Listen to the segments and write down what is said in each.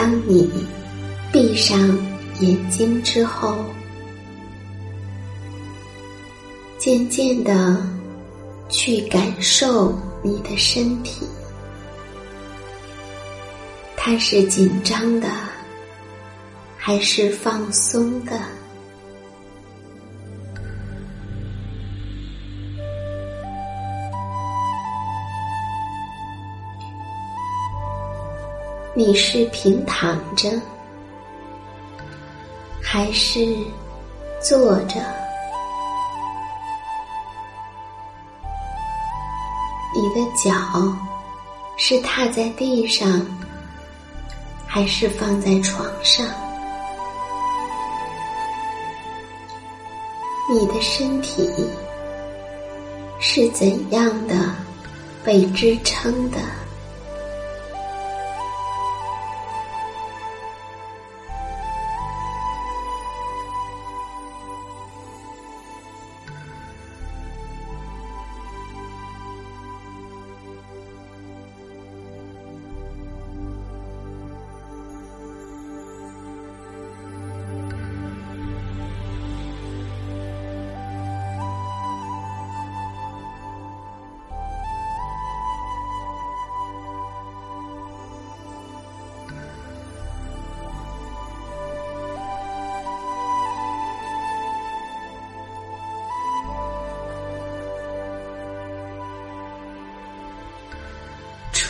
当你闭上眼睛之后，渐渐的去感受你的身体，它是紧张的还是放松的？你是平躺着，还是坐着？你的脚是踏在地上，还是放在床上？你的身体是怎样的被支撑的？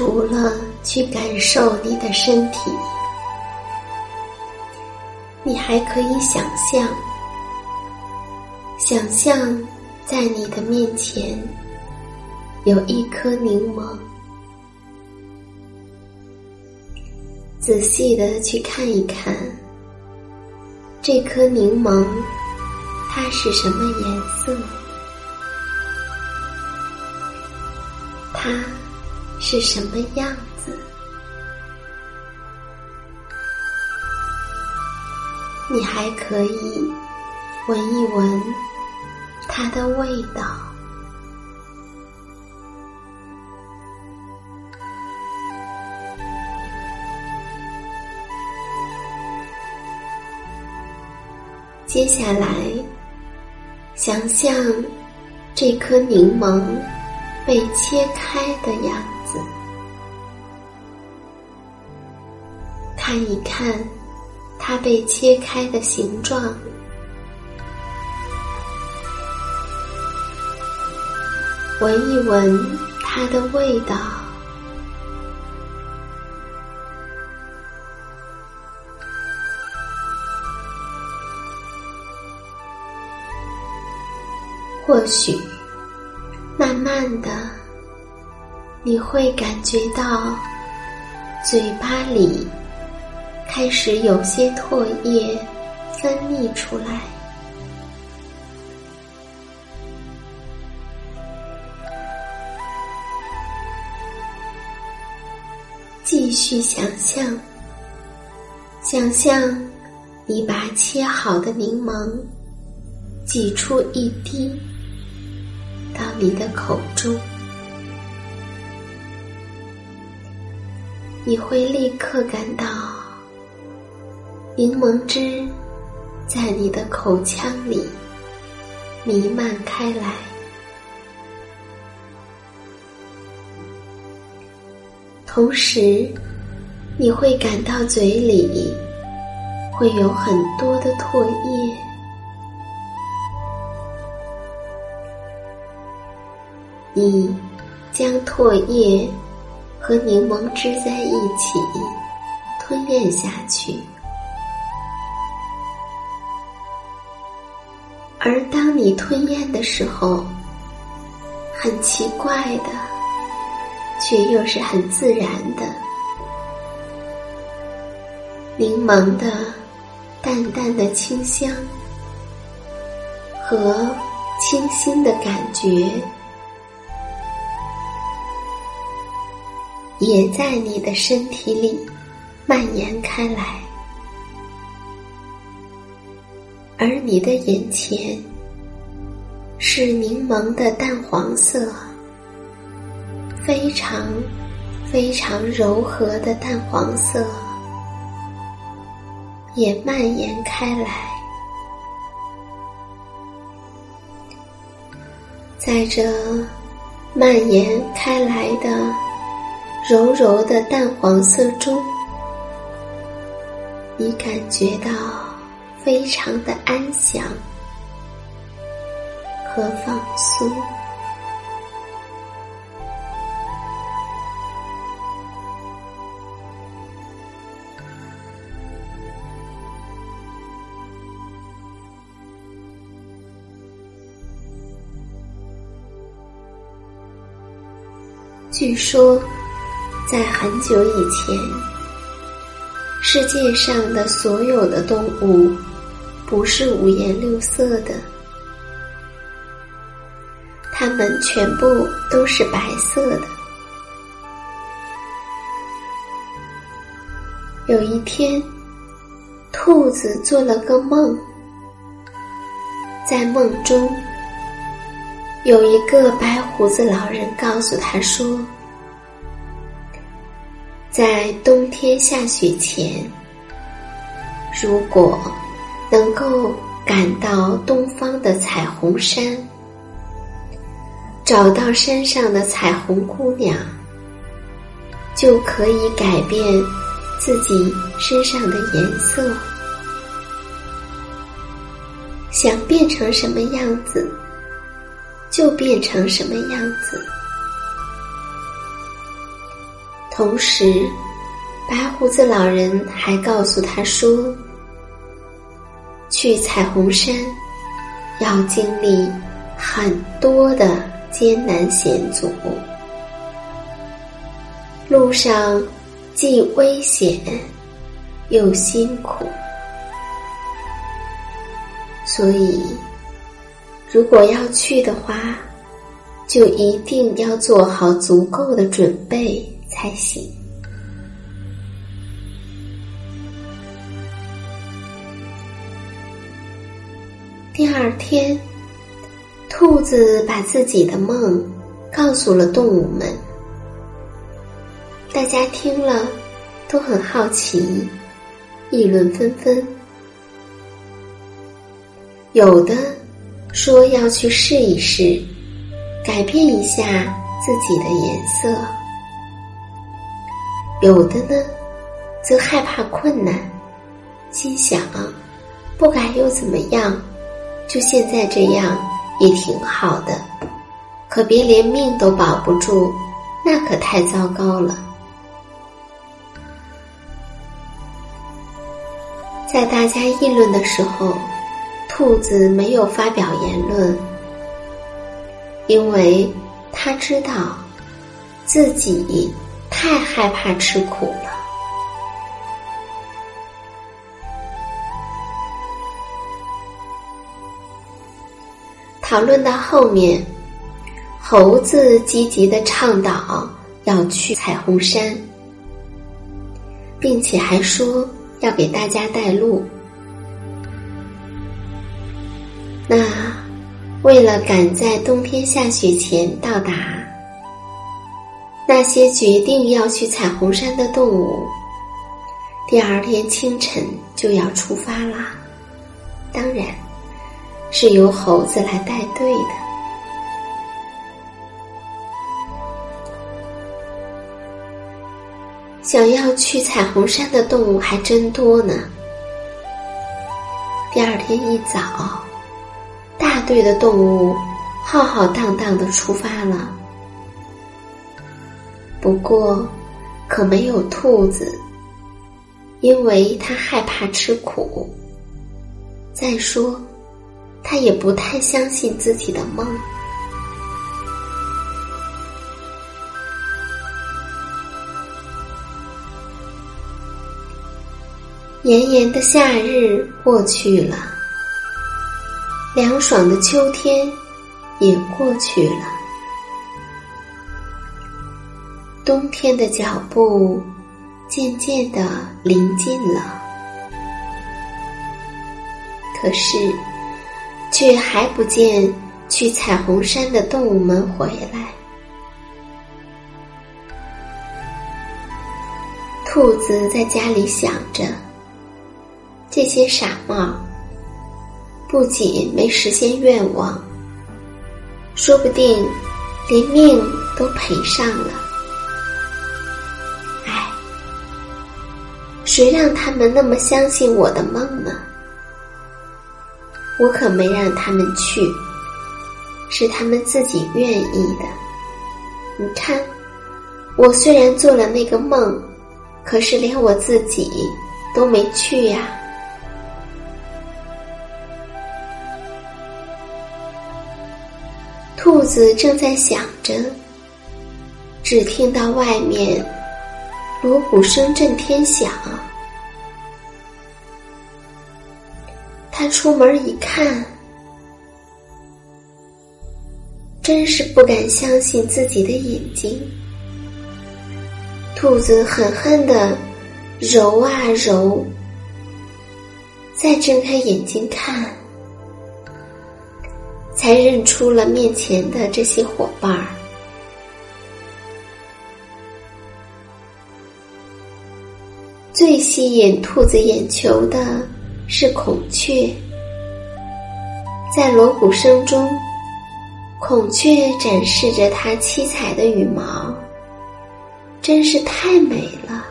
除了去感受你的身体，你还可以想象，想象在你的面前有一颗柠檬，仔细的去看一看，这颗柠檬它是什么颜色？它。是什么样子？你还可以闻一闻它的味道。接下来，想象这颗柠檬被切开的样子。看一看，它被切开的形状，闻一闻它的味道，或许慢慢的，你会感觉到嘴巴里。开始有些唾液分泌出来，继续想象，想象你把切好的柠檬挤出一滴到你的口中，你会立刻感到。柠檬汁在你的口腔里弥漫开来，同时你会感到嘴里会有很多的唾液。你将唾液和柠檬汁在一起吞咽下去。而当你吞咽的时候，很奇怪的，却又是很自然的，柠檬的淡淡的清香和清新的感觉，也在你的身体里蔓延开来。而你的眼前是柠檬的淡黄色，非常非常柔和的淡黄色，也蔓延开来。在这蔓延开来的柔柔的淡黄色中，你感觉到。非常的安详和放松。据说，在很久以前，世界上的所有的动物。不是五颜六色的，它们全部都是白色的。有一天，兔子做了个梦，在梦中，有一个白胡子老人告诉他说，在冬天下雪前，如果。能够赶到东方的彩虹山，找到山上的彩虹姑娘，就可以改变自己身上的颜色。想变成什么样子，就变成什么样子。同时，白胡子老人还告诉他说：“去彩虹山要经历很多的艰难险阻，路上既危险又辛苦，所以如果要去的话。”就一定要做好足够的准备才行。第二天，兔子把自己的梦告诉了动物们，大家听了都很好奇，议论纷纷。有的说要去试一试。改变一下自己的颜色，有的呢，则害怕困难，心想，不改又怎么样？就现在这样也挺好的，可别连命都保不住，那可太糟糕了。在大家议论的时候，兔子没有发表言论。因为他知道自己太害怕吃苦了。讨论到后面，猴子积极的倡导要去彩虹山，并且还说要给大家带路。那。为了赶在冬天下雪前到达，那些决定要去彩虹山的动物，第二天清晨就要出发啦。当然，是由猴子来带队的。想要去彩虹山的动物还真多呢。第二天一早。大队的动物浩浩荡荡的出发了，不过可没有兔子，因为它害怕吃苦。再说，他也不太相信自己的梦。炎炎的夏日过去了。凉爽的秋天也过去了，冬天的脚步渐渐的临近了，可是却还不见去彩虹山的动物们回来。兔子在家里想着，这些傻帽。不仅没实现愿望，说不定连命都赔上了。唉，谁让他们那么相信我的梦呢？我可没让他们去，是他们自己愿意的。你看，我虽然做了那个梦，可是连我自己都没去呀。兔子正在想着，只听到外面锣鼓声震天响。他出门一看，真是不敢相信自己的眼睛。兔子狠狠的揉啊揉，再睁开眼睛看。才认出了面前的这些伙伴儿。最吸引兔子眼球的是孔雀，在锣鼓声中，孔雀展示着它七彩的羽毛，真是太美了，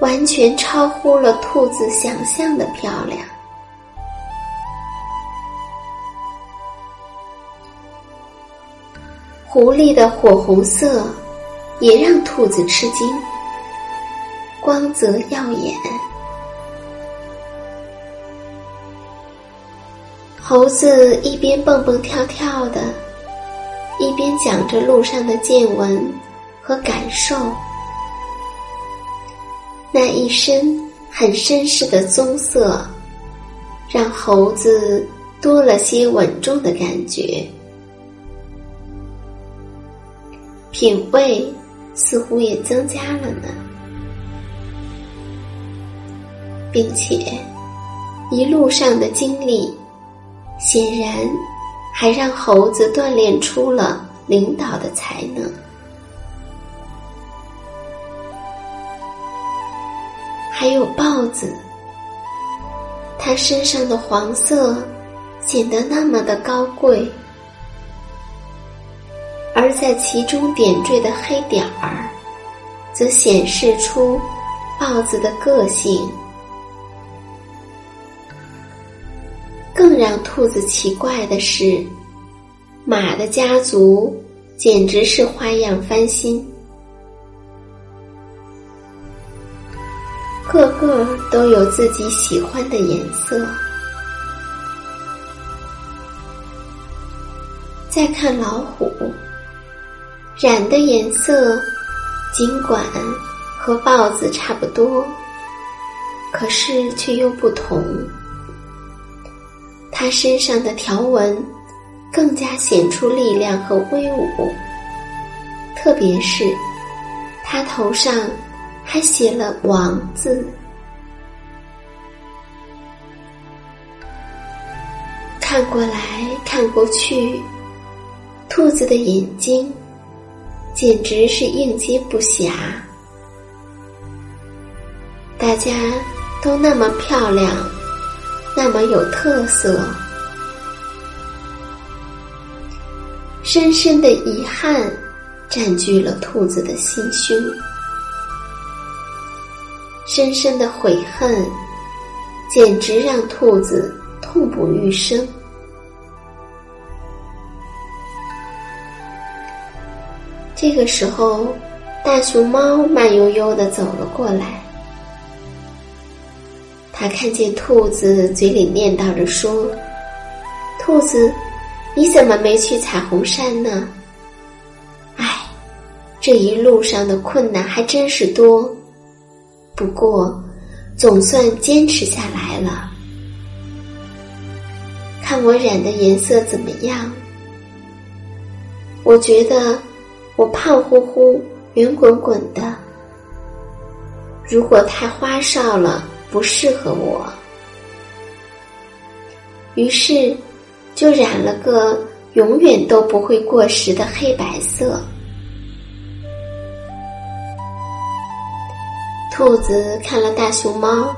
完全超乎了兔子想象的漂亮。狐狸的火红色也让兔子吃惊，光泽耀眼。猴子一边蹦蹦跳跳的，一边讲着路上的见闻和感受。那一身很绅士的棕色，让猴子多了些稳重的感觉，品味似乎也增加了呢，并且一路上的经历。显然，还让猴子锻炼出了领导的才能。还有豹子，它身上的黄色显得那么的高贵，而在其中点缀的黑点儿，则显示出豹子的个性。更让兔子奇怪的是，马的家族简直是花样翻新，个个都有自己喜欢的颜色。再看老虎，染的颜色尽管和豹子差不多，可是却又不同。它身上的条纹更加显出力量和威武，特别是它头上还写了“王”字。看过来看过去，兔子的眼睛简直是应接不暇。大家都那么漂亮。那么有特色，深深的遗憾占据了兔子的心胸，深深的悔恨简直让兔子痛不欲生。这个时候，大熊猫慢悠悠的走了过来。他看见兔子嘴里念叨着说：“兔子，你怎么没去彩虹山呢？哎，这一路上的困难还真是多，不过总算坚持下来了。看我染的颜色怎么样？我觉得我胖乎乎、圆滚滚的，如果太花哨了。”不适合我，于是就染了个永远都不会过时的黑白色。兔子看了大熊猫，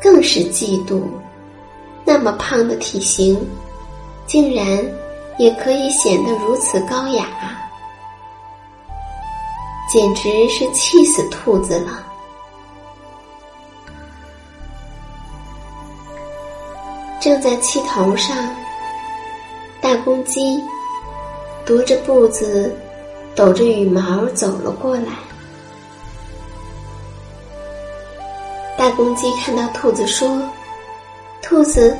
更是嫉妒，那么胖的体型，竟然也可以显得如此高雅，简直是气死兔子了。正在气头上，大公鸡踱着步子，抖着羽毛走了过来。大公鸡看到兔子说：“兔子，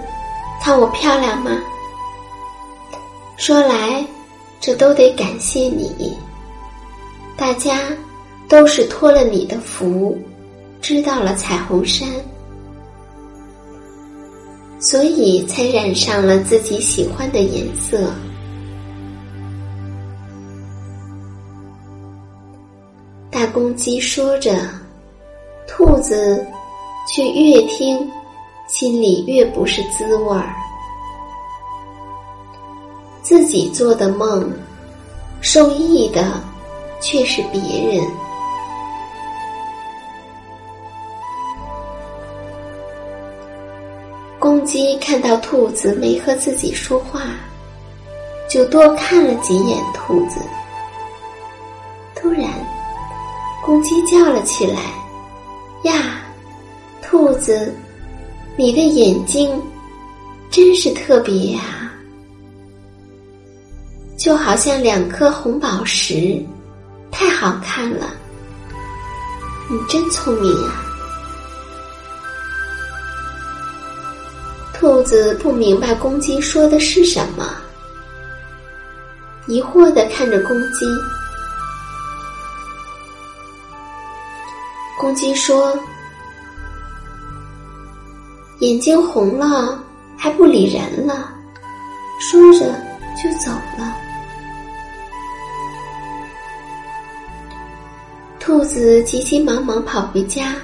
看我漂亮吗？”说来，这都得感谢你。大家都是托了你的福，知道了彩虹山。所以才染上了自己喜欢的颜色。大公鸡说着，兔子却越听心里越不是滋味儿。自己做的梦，受益的却是别人。鸡看到兔子没和自己说话，就多看了几眼兔子。突然，公鸡叫了起来：“呀，兔子，你的眼睛真是特别呀，就好像两颗红宝石太好看了，你真聪明啊！”兔子不明白公鸡说的是什么，疑惑的看着公鸡。公鸡说：“眼睛红了还不理人了。”说着就走了。兔子急急忙忙跑回家，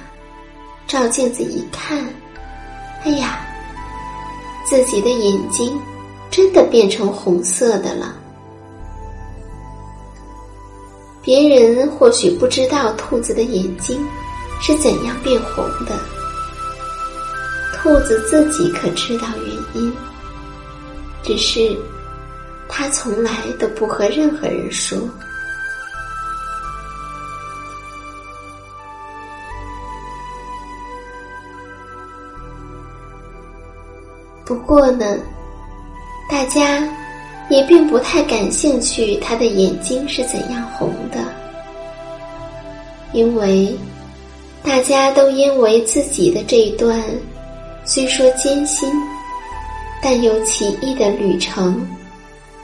照镜子一看，哎呀！自己的眼睛真的变成红色的了。别人或许不知道兔子的眼睛是怎样变红的，兔子自己可知道原因，只是它从来都不和任何人说。不过呢，大家也并不太感兴趣他的眼睛是怎样红的，因为大家都因为自己的这一段虽说艰辛，但又奇异的旅程，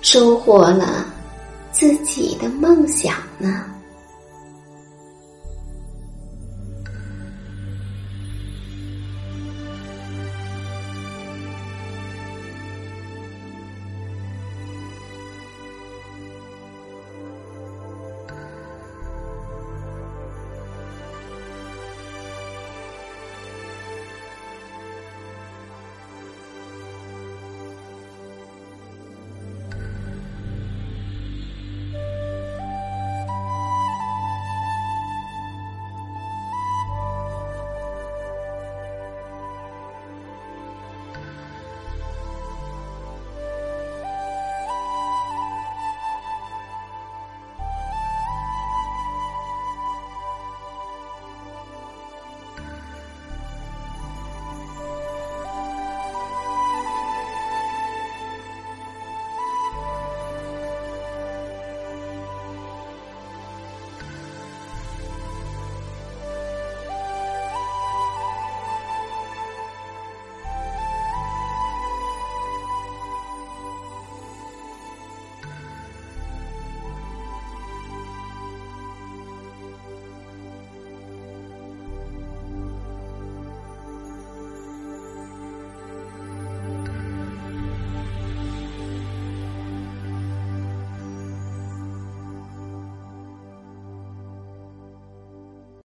收获了自己的梦想呢。